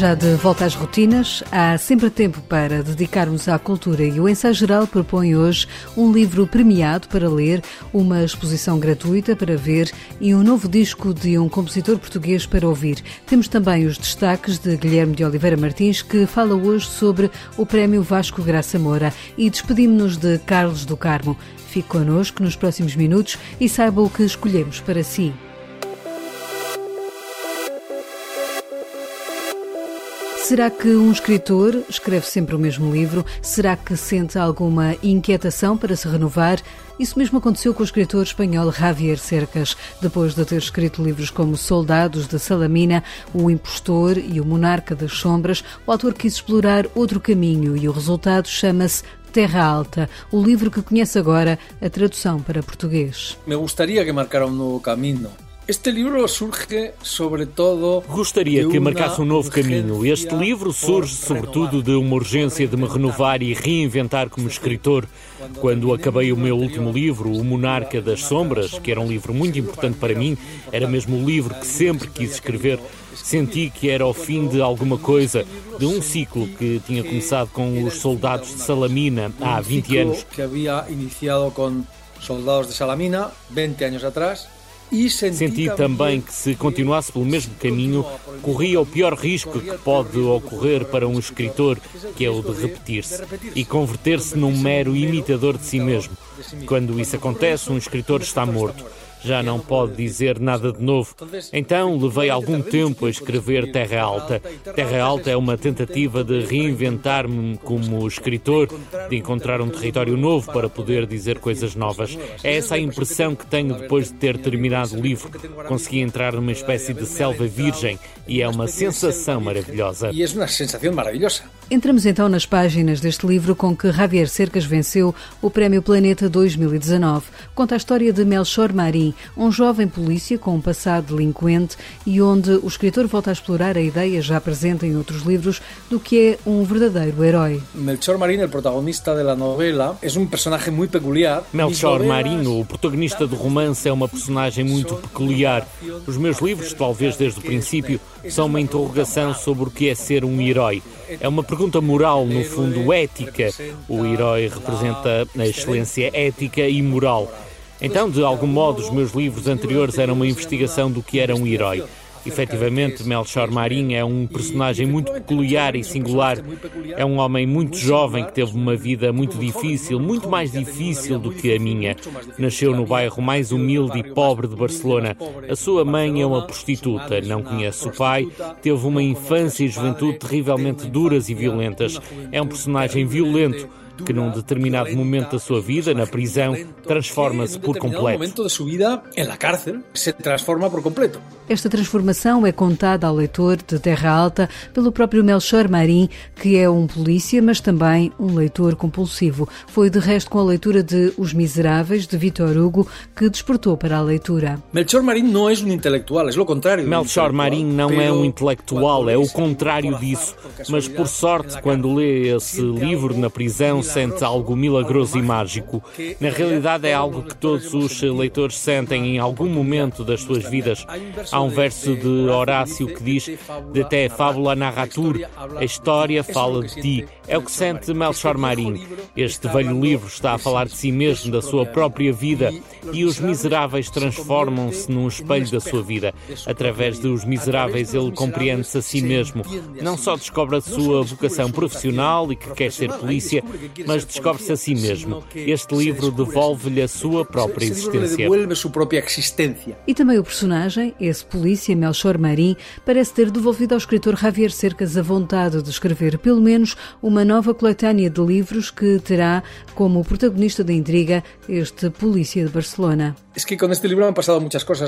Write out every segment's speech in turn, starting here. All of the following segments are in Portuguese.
Já de volta às rotinas, há sempre tempo para dedicarmos à cultura e o Ensaio Geral propõe hoje um livro premiado para ler, uma exposição gratuita para ver e um novo disco de um compositor português para ouvir. Temos também os destaques de Guilherme de Oliveira Martins, que fala hoje sobre o Prémio Vasco Graça Moura e despedimos-nos de Carlos do Carmo. Fique connosco nos próximos minutos e saiba o que escolhemos para si. Será que um escritor escreve sempre o mesmo livro? Será que sente alguma inquietação para se renovar? Isso mesmo aconteceu com o escritor espanhol Javier Cercas. Depois de ter escrito livros como Soldados de Salamina, O Impostor e O Monarca das Sombras, o autor quis explorar outro caminho e o resultado chama-se Terra Alta, o livro que conhece agora a tradução para português. Me gostaria que marcara um novo caminho este livro surge sobretudo. Gostaria que marcasse um novo caminho. Este livro surge sobretudo de uma urgência de me renovar e reinventar como escritor. Quando acabei o meu último livro, O Monarca das Sombras, que era um livro muito importante para mim, era mesmo o livro que sempre quis escrever. Senti que era o fim de alguma coisa, de um ciclo que tinha começado com os soldados de Salamina há 20 anos. Que havia iniciado com soldados de Salamina 20 anos atrás Senti também que se continuasse pelo mesmo caminho, corria o pior risco que pode ocorrer para um escritor, que é o de repetir-se e converter-se num mero imitador de si mesmo. Quando isso acontece, um escritor está morto já não pode dizer nada de novo. Então levei algum tempo a escrever Terra Alta. Terra Alta é uma tentativa de reinventar-me como escritor, de encontrar um território novo para poder dizer coisas novas. É essa a impressão que tenho depois de ter terminado o livro. Consegui entrar numa espécie de selva virgem e é uma sensação maravilhosa. E é uma sensação maravilhosa. Entramos então nas páginas deste livro com que Javier Cercas venceu o Prémio Planeta 2019. Conta a história de Melchor Marim, um jovem polícia com um passado delinquente e onde o escritor volta a explorar a ideia já presente em outros livros do que é um verdadeiro herói. Melchor Marim, o protagonista da novela, é um personagem muito peculiar. Melchor Marim, o protagonista do romance, é uma personagem muito peculiar. Os meus livros, talvez desde o princípio, são uma interrogação sobre o que é ser um herói. É uma pergunta moral, no fundo ética. O herói representa a excelência ética e moral. Então, de algum modo, os meus livros anteriores eram uma investigação do que era um herói. Efetivamente, Melchor Marim é um personagem muito peculiar e singular. É um homem muito jovem que teve uma vida muito difícil, muito mais difícil do que a minha. Nasceu no bairro mais humilde e pobre de Barcelona. A sua mãe é uma prostituta, não conhece o pai, teve uma infância e juventude terrivelmente duras e violentas. É um personagem violento que num determinado momento da sua vida, na prisão, transforma-se por completo. momento da sua vida, na cárcel, se transforma por completo. Esta transformação é contada ao leitor de Terra Alta pelo próprio Melchor Marim, que é um polícia, mas também um leitor compulsivo. Foi de resto com a leitura de Os Miseráveis, de Vitor Hugo, que despertou para a leitura. Melchor Marim não é um intelectual, é o contrário. Melchor Marim não é um intelectual, é o contrário disso. Mas por sorte, quando lê esse livro na prisão, sente algo milagroso e mágico. Na realidade, é algo que todos os leitores sentem em algum momento das suas vidas. Há um verso de Horácio que diz: De te fábula narratur, a história fala de ti. É o que sente Melchor Marim. Este velho livro está a falar de si mesmo, da sua própria vida, e os miseráveis transformam-se num espelho da sua vida. Através dos miseráveis, ele compreende-se a si mesmo. Não só descobre a sua vocação profissional e que quer ser polícia, mas descobre-se a si mesmo. Este livro devolve-lhe a sua própria existência. E também o personagem, esse polícia, Melchor Marim, parece ter devolvido ao escritor Javier Cercas a vontade de escrever pelo menos uma nova coletânea de livros que terá como protagonista da intriga este polícia de Barcelona.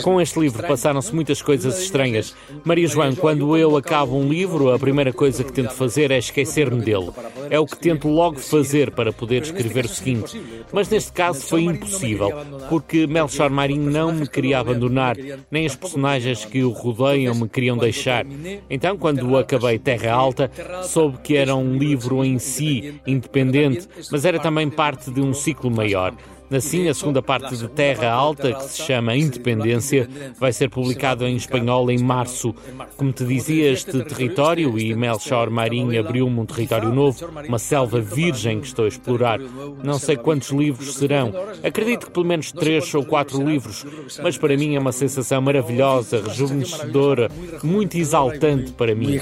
Com este livro passaram-se muitas coisas estranhas. Maria João, quando eu acabo um livro, a primeira coisa que tento fazer é esquecer-me dele. É o que tento logo fazer para poder escrever o seguinte. Mas neste caso foi impossível, porque Melchor Marim não me queria abandonar, nem as personagens que o rodeiam me queriam deixar. Então, quando acabei Terra Alta, soube que era um livro em si, independente, mas era também parte de um ciclo maior. Assim, a segunda parte de Terra Alta, que se chama Independência, vai ser publicado em espanhol em março. Como te dizia, este território, e Melchor Marinho abriu-me um território novo, uma selva virgem que estou a explorar. Não sei quantos livros serão. Acredito que pelo menos três ou quatro livros, mas para mim é uma sensação maravilhosa, rejuvenescedora, muito exaltante para mim.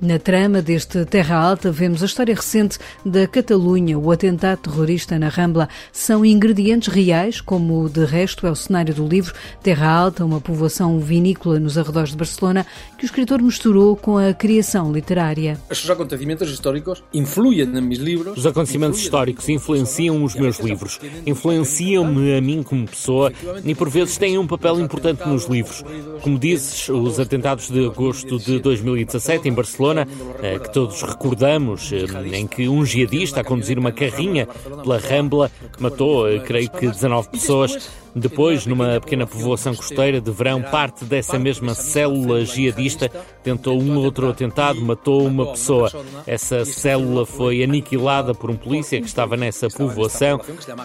Na trama deste Terra Alta vemos a história recente da Catalunha, o atentado terrorista na Rambla. São ingredientes reais, como de resto é o cenário do livro Terra Alta, uma povoação vinícola nos arredores de Barcelona, que o escritor misturou com a criação literária. Os acontecimentos históricos influem nos meus livros. Os acontecimentos históricos influenciam os meus livros, influenciam-me a mim como pessoa e por vezes têm um papel importante nos livros. Como dizes, os atentados de agosto de 2017 em Barcelona Barcelona, eh, que todos recordamos, eh, em que um jihadista a conduzir uma carrinha pela Rambla matou, eh, creio que 19 pessoas. Depois, numa pequena povoação costeira de verão, parte dessa mesma célula jihadista tentou um outro atentado, matou uma pessoa. Essa célula foi aniquilada por um polícia que estava nessa povoação,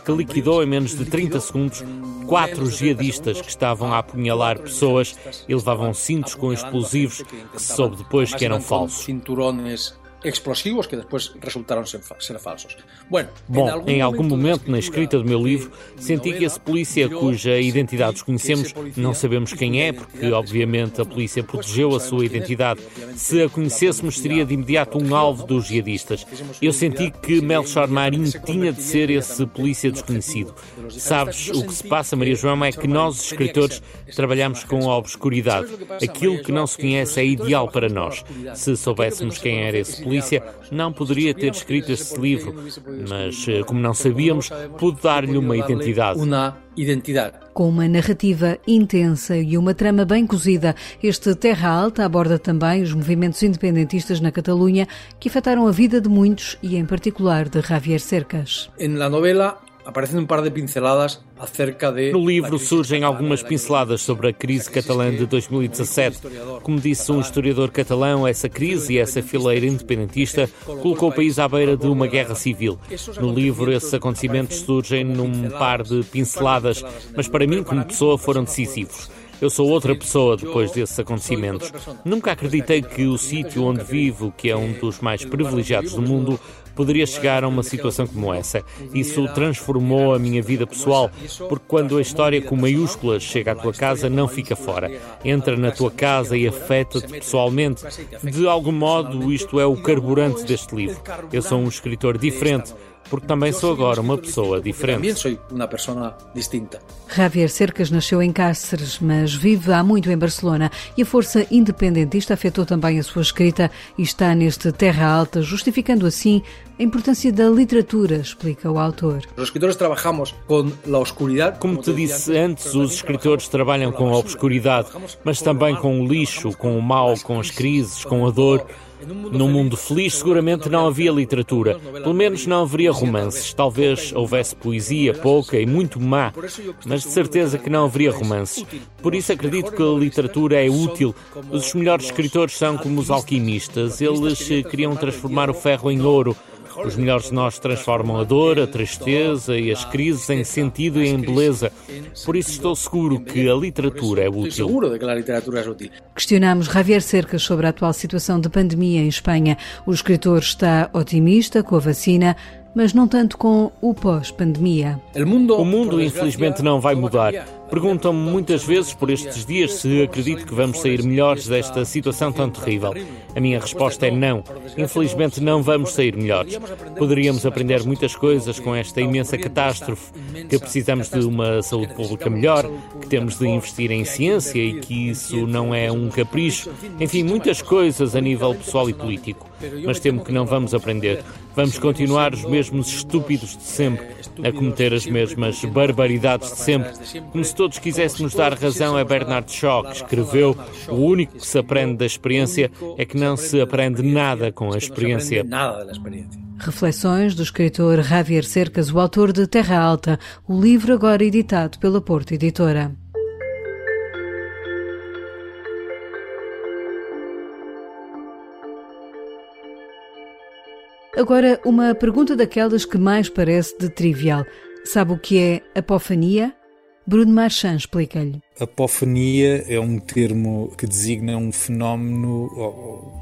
que liquidou em menos de 30 segundos quatro jihadistas que estavam a apunhalar pessoas e levavam cintos com explosivos que se soube depois que eram falsos explosivos que depois resultaram ser, ser falsos. Bueno, Bom, em algum momento na escrita do meu livro, senti que esse polícia cuja identidade desconhecemos, não sabemos quem é, porque obviamente a polícia protegeu a sua identidade. Se a conhecêssemos, seria de imediato um alvo dos jihadistas. Eu senti que Melchor Marinho tinha de ser esse polícia desconhecido. Sabes, o que se passa, Maria João, é que nós, escritores, trabalhamos com a obscuridade. Aquilo que não se conhece é ideal para nós. Se soubéssemos quem era esse polícia, polícia não poderia ter escrito esse livro, mas eh, como não sabíamos, pude dar-lhe uma identidade. Uma identidade. Com uma narrativa intensa e uma trama bem cozida, este Terra Alta aborda também os movimentos independentistas na Catalunha que afetaram a vida de muitos e, em particular, de Javier Cercas. Na novela aparecem um par de pinceladas acerca de. No livro surgem algumas pinceladas sobre a crise catalã de 2017. Como disse um historiador catalão, essa crise e essa fileira independentista colocou o país à beira de uma guerra civil. No livro, esses acontecimentos surgem num par de pinceladas, mas para mim, como pessoa, foram decisivos. Eu sou outra pessoa depois desses acontecimentos. Nunca acreditei que o sítio onde vivo, que é um dos mais privilegiados do mundo, poderia chegar a uma situação como essa. Isso transformou a minha vida pessoal, porque quando a história com maiúsculas chega à tua casa, não fica fora. Entra na tua casa e afeta-te pessoalmente. De algum modo, isto é o carburante deste livro. Eu sou um escritor diferente porque também sou agora uma pessoa diferente. Também sou uma pessoa distinta. Javier Cercas nasceu em Cáceres, mas vive há muito em Barcelona e a força independentista afetou também a sua escrita e está neste Terra Alta, justificando assim a importância da literatura, explica o autor. Os escritores trabalhamos com a oscuridade. Como te disse antes, os escritores trabalham com a obscuridade, mas também com o lixo, com o mal, com as crises, com a dor. Num mundo feliz, seguramente não havia literatura. Pelo menos não haveria romances. Talvez houvesse poesia, pouca e muito má, mas de certeza que não haveria romances. Por isso acredito que a literatura é útil. Os melhores escritores são como os alquimistas. Eles queriam transformar o ferro em ouro. Os melhores de nós transformam a dor, a tristeza e as crises em sentido e em beleza. Por isso estou seguro que a literatura é útil. Que a literatura é útil. Questionamos Javier Cercas sobre a atual situação de pandemia em Espanha. O escritor está otimista com a vacina, mas não tanto com o pós-pandemia. O mundo, infelizmente, não vai mudar. Perguntam-me muitas vezes por estes dias se acredito que vamos sair melhores desta situação tão terrível. A minha resposta é não. Infelizmente, não vamos sair melhores. Poderíamos aprender muitas coisas com esta imensa catástrofe, que precisamos de uma saúde pública melhor, que temos de investir em ciência e que isso não é um capricho. Enfim, muitas coisas a nível pessoal e político. Mas temo que não vamos aprender. Vamos continuar os mesmos estúpidos de sempre, a cometer as mesmas barbaridades de sempre, como se todos quiséssemos dar razão a Bernard Shaw, que escreveu: O único que se aprende da experiência é que não se aprende nada com a experiência. Reflexões do escritor Javier Cercas, o autor de Terra Alta, o livro agora editado pela Porto Editora. Agora, uma pergunta daquelas que mais parece de trivial. Sabe o que é apofania? Bruno Marchand explica-lhe. Apofania é um termo que designa um fenómeno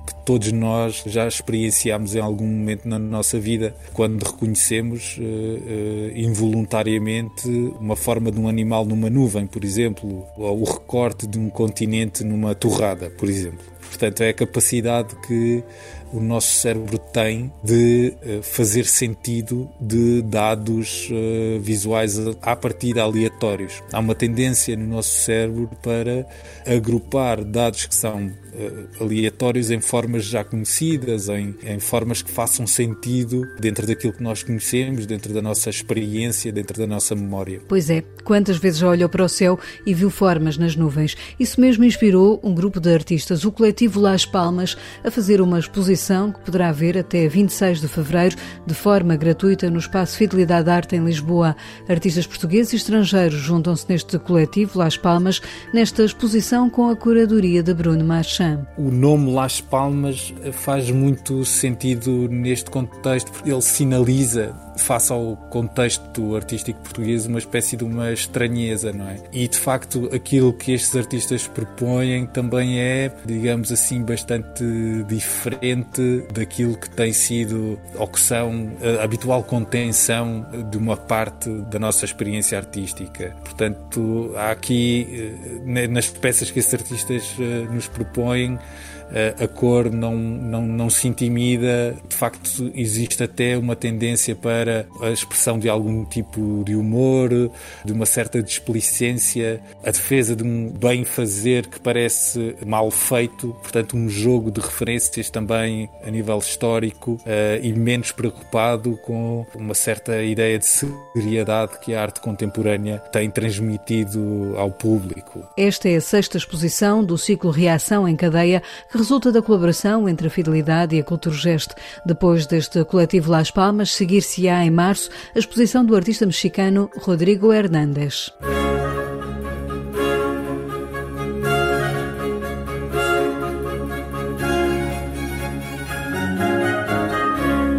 que todos nós já experienciamos em algum momento na nossa vida, quando reconhecemos uh, uh, involuntariamente uma forma de um animal numa nuvem, por exemplo, ou o recorte de um continente numa torrada, por exemplo. Portanto, é a capacidade que o nosso cérebro tem de uh, fazer sentido de dados uh, visuais a partir aleatórios. Há uma tendência no nosso cérebro para agrupar dados que são aleatórios em formas já conhecidas, em, em formas que façam sentido dentro daquilo que nós conhecemos, dentro da nossa experiência, dentro da nossa memória. Pois é, quantas vezes já olhou para o céu e viu formas nas nuvens? Isso mesmo inspirou um grupo de artistas, o coletivo Las Palmas, a fazer uma exposição que poderá ver até 26 de fevereiro, de forma gratuita, no Espaço Fidelidade Arte em Lisboa. Artistas portugueses e estrangeiros juntam-se neste coletivo Las Palmas, nesta exposição com a curadoria de Bruno Marchand. O nome Las Palmas faz muito sentido neste contexto, porque ele sinaliza, face ao contexto artístico português, uma espécie de uma estranheza, não é? E de facto, aquilo que estes artistas propõem também é, digamos assim, bastante diferente daquilo que tem sido ou que são a habitual contenção de uma parte da nossa experiência artística. Portanto, há aqui, eh, nas peças que estes artistas eh, nos propõem, a cor não, não, não se intimida. De facto, existe até uma tendência para a expressão de algum tipo de humor, de uma certa displicência, a defesa de um bem-fazer que parece mal feito, portanto, um jogo de referências também a nível histórico uh, e menos preocupado com uma certa ideia de seriedade que a arte contemporânea tem transmitido ao público. Esta é a sexta exposição do ciclo Reação em Cadeia que resulta da colaboração entre a Fidelidade e a Culturgest. Depois deste coletivo Las Palmas, seguir-se-á em março a exposição do artista mexicano Rodrigo Hernández.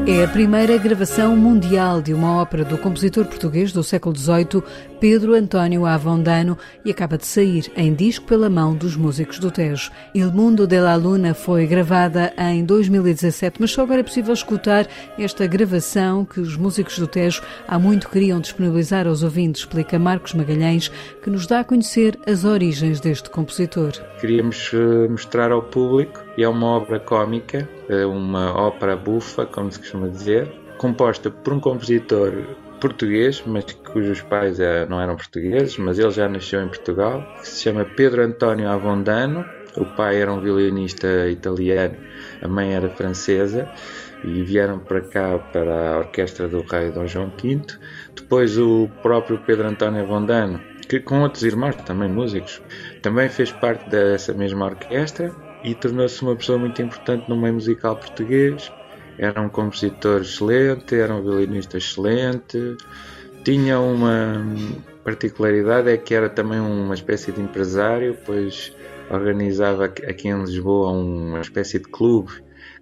É a primeira gravação mundial de uma ópera do compositor português do século XVIII, Pedro António Avondano, e acaba de sair em disco pela mão dos músicos do Tejo. Il Mundo de la Luna foi gravada em 2017, mas só agora é possível escutar esta gravação que os músicos do Tejo há muito queriam disponibilizar aos ouvintes, explica Marcos Magalhães, que nos dá a conhecer as origens deste compositor. Queríamos eh, mostrar ao público, e é uma obra cómica, eh, uma ópera bufa, como se costuma dizer, composta por um compositor português, mas cujos pais eh, não eram portugueses, mas ele já nasceu em Portugal, que se chama Pedro António Avondano. O pai era um violinista italiano, a mãe era francesa e vieram para cá para a orquestra do rei Dom João V. Depois o próprio Pedro António Avondano, que com outros irmãos também músicos, também fez parte dessa mesma orquestra e tornou-se uma pessoa muito importante no meio musical português. Era um compositor excelente, era um violinista excelente, tinha uma particularidade é que era também uma espécie de empresário, pois organizava aqui em Lisboa uma espécie de clube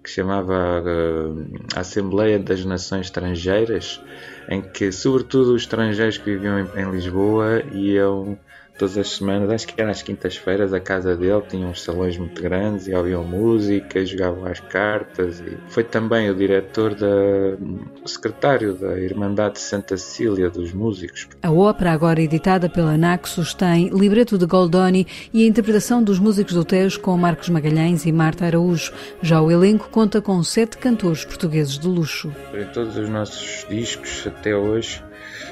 que chamava uh, Assembleia das Nações Estrangeiras, em que sobretudo os estrangeiros que viviam em Lisboa iam todas as semanas, acho que era às quintas-feiras, a casa dele tinha uns salões muito grandes e ouviam música, jogavam as cartas. E foi também o diretor da. o secretário da Irmandade de Santa Cecília dos Músicos. A ópera, agora editada pela Naxos, tem libreto de Goldoni e a interpretação dos músicos do Tejo com Marcos Magalhães e Marta Araújo. Já o elenco conta com sete cantores portugueses de luxo. Em todos os nossos discos, até hoje,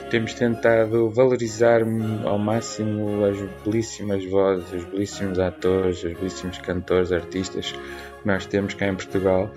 temos tentado valorizar ao máximo as belíssimas vozes, os belíssimos atores, os belíssimos cantores, artistas que nós temos cá em Portugal.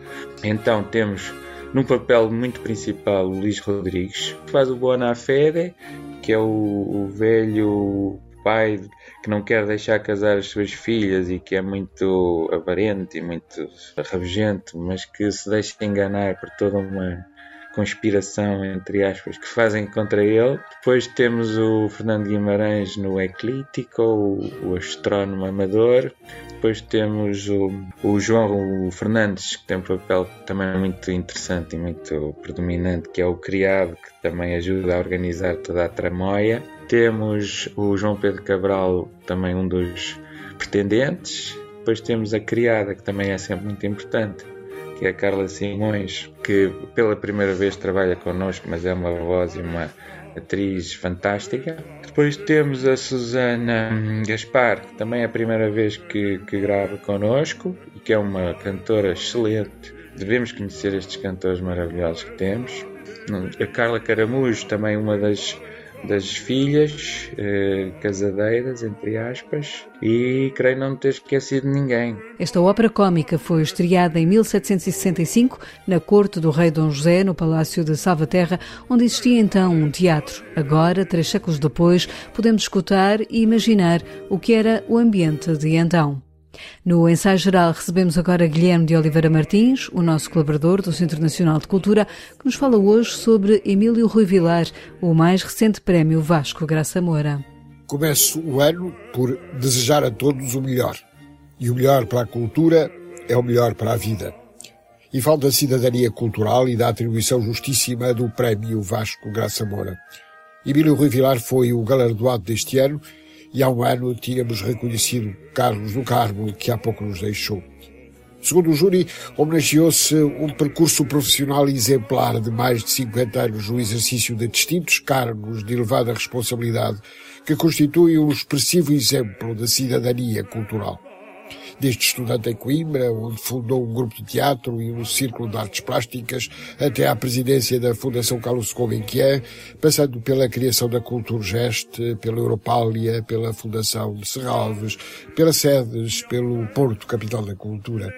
Então temos num papel muito principal o Luís Rodrigues, que faz o Bona Fede, que é o, o velho pai que não quer deixar casar as suas filhas e que é muito avarente e muito rabugento, mas que se deixa enganar por toda uma conspiração, entre aspas, que fazem contra ele. Depois temos o Fernando Guimarães no Eclíptico, o, o astrónomo amador. depois temos o, o João Fernandes, que tem um papel também muito interessante e muito predominante, que é o criado, que também ajuda a organizar toda a tramóia. Temos o João Pedro Cabral, também um dos pretendentes. Depois temos a criada, que também é sempre muito importante, que é a Carla Simões, que pela primeira vez trabalha connosco, mas é uma voz e uma atriz fantástica. Depois temos a Susana Gaspar, que também é a primeira vez que, que grava connosco e que é uma cantora excelente. Devemos conhecer estes cantores maravilhosos que temos. A Carla Caramujo, também uma das das filhas eh, casadeiras, entre aspas, e creio não ter esquecido ninguém. Esta ópera cômica foi estreada em 1765 na corte do rei Dom José, no Palácio de Salvaterra, onde existia então um teatro. Agora, três séculos depois, podemos escutar e imaginar o que era o ambiente de então. No ensaio geral recebemos agora Guilherme de Oliveira Martins, o nosso colaborador do Centro Nacional de Cultura, que nos fala hoje sobre Emílio Rui Vilar, o mais recente prémio Vasco Graça Moura. Começo o ano por desejar a todos o melhor. E o melhor para a cultura é o melhor para a vida. E falo da cidadania cultural e da atribuição justíssima do prémio Vasco Graça Moura. Emílio Rui Vilar foi o galardoado deste ano e há um ano tínhamos reconhecido Carlos do Carmo, que há pouco nos deixou. Segundo o júri, homenageou-se um percurso profissional exemplar de mais de 50 anos no exercício de distintos cargos de elevada responsabilidade, que constitui um expressivo exemplo da cidadania cultural desde estudante em Coimbra, onde fundou um grupo de teatro e um círculo de artes plásticas, até à presidência da Fundação Carlos Gulbenkian, passando pela criação da Culturgest, pela Europália, pela Fundação de Serralves, pelas sedes, pelo Porto Capital da Cultura.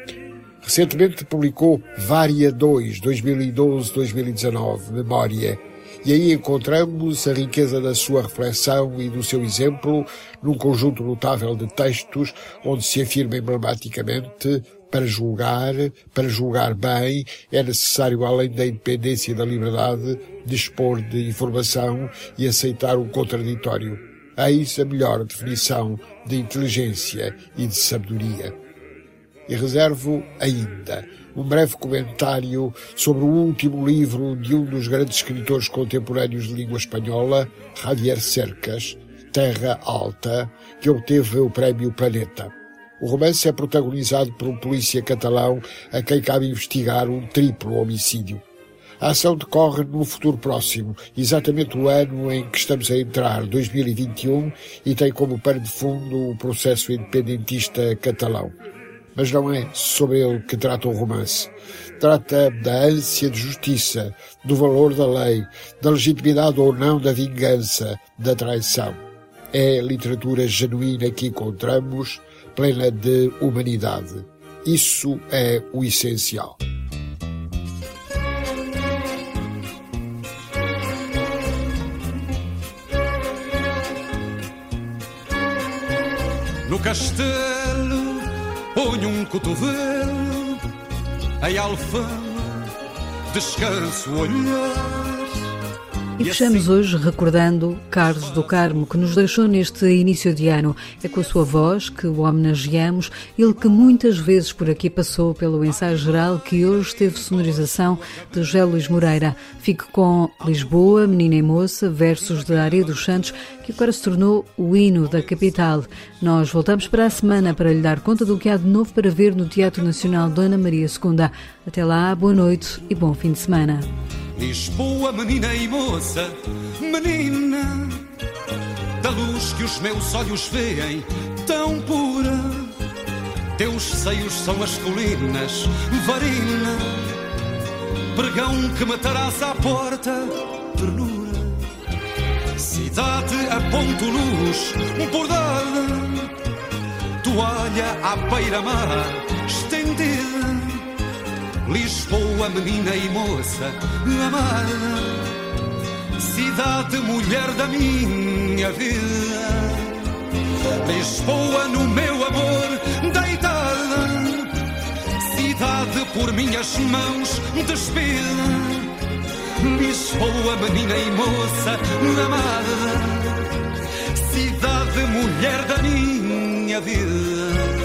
Recentemente publicou Vária 2, 2012-2019, Memória, e aí encontramos a riqueza da sua reflexão e do seu exemplo num conjunto notável de textos onde se afirma emblematicamente para julgar, para julgar bem, é necessário, além da independência e da liberdade, dispor de informação e aceitar o contraditório. Eis a melhor definição de inteligência e de sabedoria. E reservo ainda um breve comentário sobre o último livro de um dos grandes escritores contemporâneos de língua espanhola, Javier Cercas, Terra Alta, que obteve o prémio Planeta. O romance é protagonizado por um polícia catalão a quem cabe investigar um triplo homicídio. A ação decorre no futuro próximo, exatamente o ano em que estamos a entrar, 2021, e tem como pano de fundo o processo independentista catalão. Mas não é sobre ele que trata o romance. Trata da ânsia de justiça, do valor da lei, da legitimidade ou não da vingança, da traição. É literatura genuína que encontramos, plena de humanidade. Isso é o essencial. No castelo ponho um cotovelo em alfama, descanso o olhar. E fechamos hoje recordando Carlos do Carmo, que nos deixou neste início de ano. É com a sua voz que o homenageamos, ele que muitas vezes por aqui passou pelo ensaio geral, que hoje teve sonorização de José Luís Moreira. Fique com Lisboa, Menina e Moça, versos de Ari dos Santos, que agora se tornou o hino da capital. Nós voltamos para a semana para lhe dar conta do que há de novo para ver no Teatro Nacional Dona Maria II. Até lá, boa noite e bom fim de semana. Lisboa, menina e moça, menina, da luz que os meus olhos veem, tão pura. Teus seios são as colinas, varina, pregão que matarás à porta, ternura. Cidade a ponto luz, bordada, toalha à beira-mar, estendida Lisboa, menina e moça amada, cidade, mulher da minha vida. Lisboa, no meu amor, deitada, cidade por minhas mãos despida. Lisboa, menina e moça amada, cidade, mulher da minha vida.